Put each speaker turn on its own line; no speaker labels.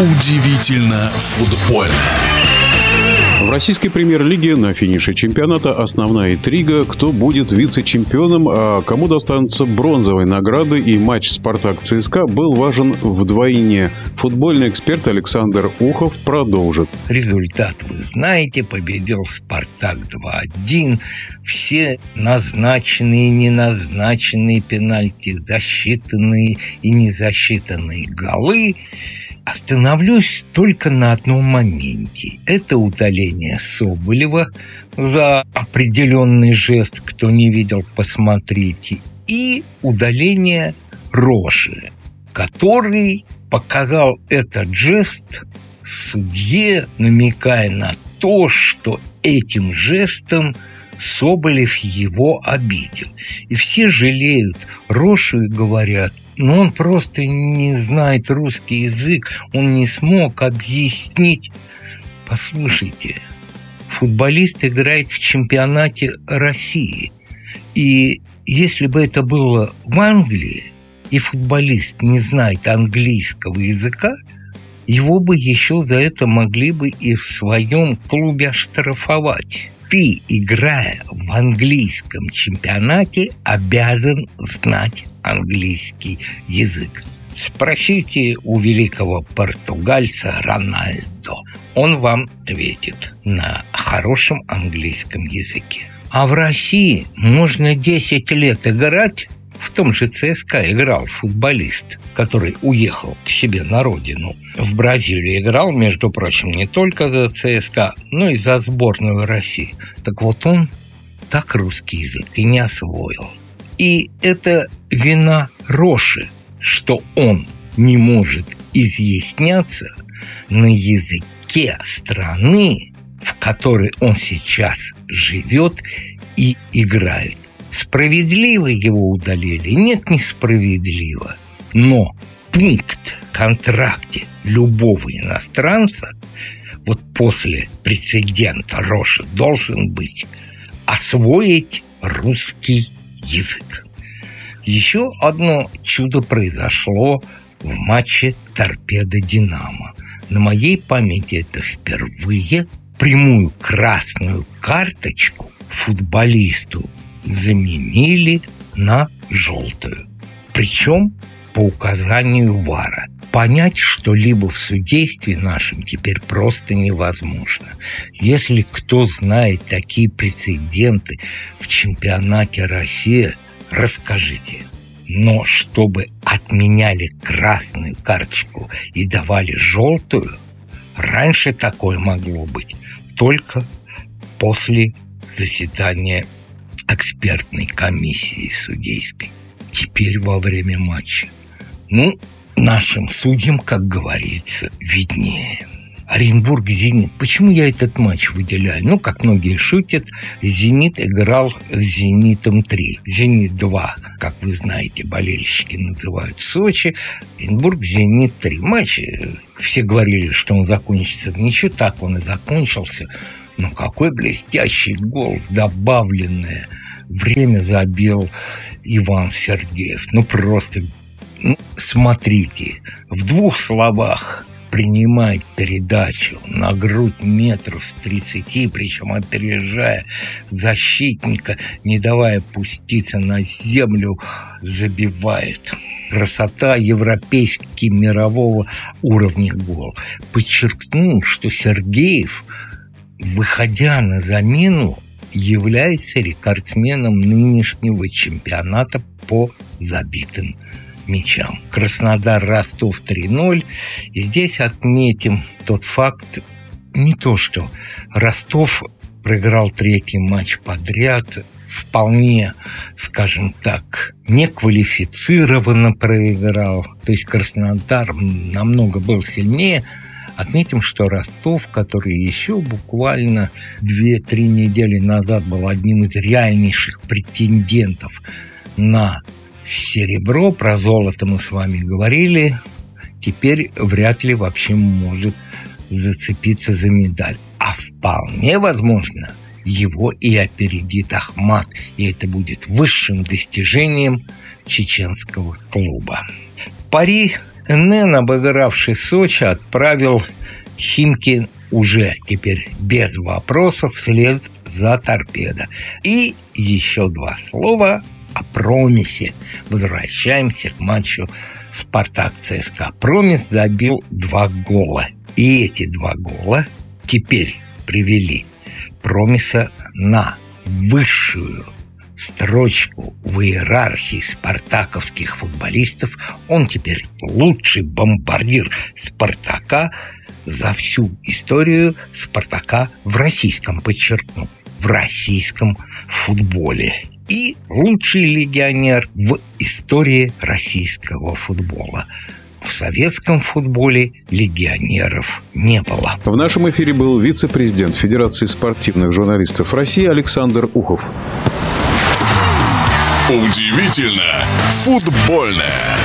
Удивительно футбольно.
В российской премьер-лиге на финише чемпионата основная интрига, кто будет вице-чемпионом, а кому достанутся бронзовые награды, и матч «Спартак-ЦСКА» был важен вдвойне. Футбольный эксперт Александр Ухов продолжит.
Результат вы знаете, победил «Спартак» 2-1. Все назначенные и неназначенные пенальти, засчитанные и незасчитанные голы – Остановлюсь только на одном моменте. Это удаление Соболева за определенный жест, кто не видел, посмотрите, и удаление Роши, который показал этот жест судье, намекая на то, что этим жестом Соболев его обидел. И все жалеют Рошу и говорят – но он просто не знает русский язык, он не смог объяснить. Послушайте, футболист играет в чемпионате России. И если бы это было в Англии, и футболист не знает английского языка, его бы еще за это могли бы и в своем клубе оштрафовать ты, играя в английском чемпионате, обязан знать английский язык. Спросите у великого португальца Рональдо. Он вам ответит на хорошем английском языке. А в России можно 10 лет играть в том же ЦСКА играл футболист, который уехал к себе на родину. В Бразилии играл, между прочим, не только за ЦСКА, но и за сборную России. Так вот он так русский язык и не освоил. И это вина Роши, что он не может изъясняться на языке страны, в которой он сейчас живет и играет. Справедливо его удалили? Нет, несправедливо. Но пункт в контракте любого иностранца вот после прецедента Роши должен быть освоить русский язык. Еще одно чудо произошло в матче «Торпеда-Динамо». На моей памяти это впервые прямую красную карточку футболисту заменили на желтую. Причем по указанию ВАРа. Понять что-либо в судействе нашем теперь просто невозможно. Если кто знает такие прецеденты в чемпионате России, расскажите. Но чтобы отменяли красную карточку и давали желтую, раньше такое могло быть только после заседания экспертной комиссии судейской. Теперь во время матча. Ну, нашим судьям, как говорится, виднее. Оренбург «Зенит». Почему я этот матч выделяю? Ну, как многие шутят, «Зенит» играл с «Зенитом-3». «Зенит-2», как вы знаете, болельщики называют Сочи. Оренбург «Зенит-3». Матч, э, все говорили, что он закончится в ничью. Так он и закончился. Но какой блестящий гол добавленное время забил Иван Сергеев. Ну, просто ну, смотрите, в двух словах принимает передачу на грудь метров с 30, причем опережая защитника, не давая пуститься на землю, забивает. Красота европейский мирового уровня гол. Подчеркнул, что Сергеев – выходя на замену, является рекордсменом нынешнего чемпионата по забитым мячам. Краснодар-Ростов 3-0. И здесь отметим тот факт, не то что Ростов проиграл третий матч подряд, вполне, скажем так, неквалифицированно проиграл. То есть Краснодар намного был сильнее – Отметим, что Ростов, который еще буквально 2-3 недели назад был одним из реальнейших претендентов на серебро, про золото мы с вами говорили, теперь вряд ли вообще может зацепиться за медаль. А вполне возможно, его и опередит Ахмат, и это будет высшим достижением чеченского клуба. Пари НН, обыгравший Сочи, отправил Химки уже теперь без вопросов вслед за торпедо. И еще два слова о Промисе. Возвращаемся к матчу Спартак-ЦСКА. Промис забил два гола. И эти два гола теперь привели Промиса на высшую строчку в иерархии спартаковских футболистов. Он теперь лучший бомбардир Спартака за всю историю Спартака в российском, подчеркну, в российском футболе. И лучший легионер в истории российского футбола. В советском футболе легионеров не было.
В нашем эфире был вице-президент Федерации спортивных журналистов России Александр Ухов.
Удивительно футбольное.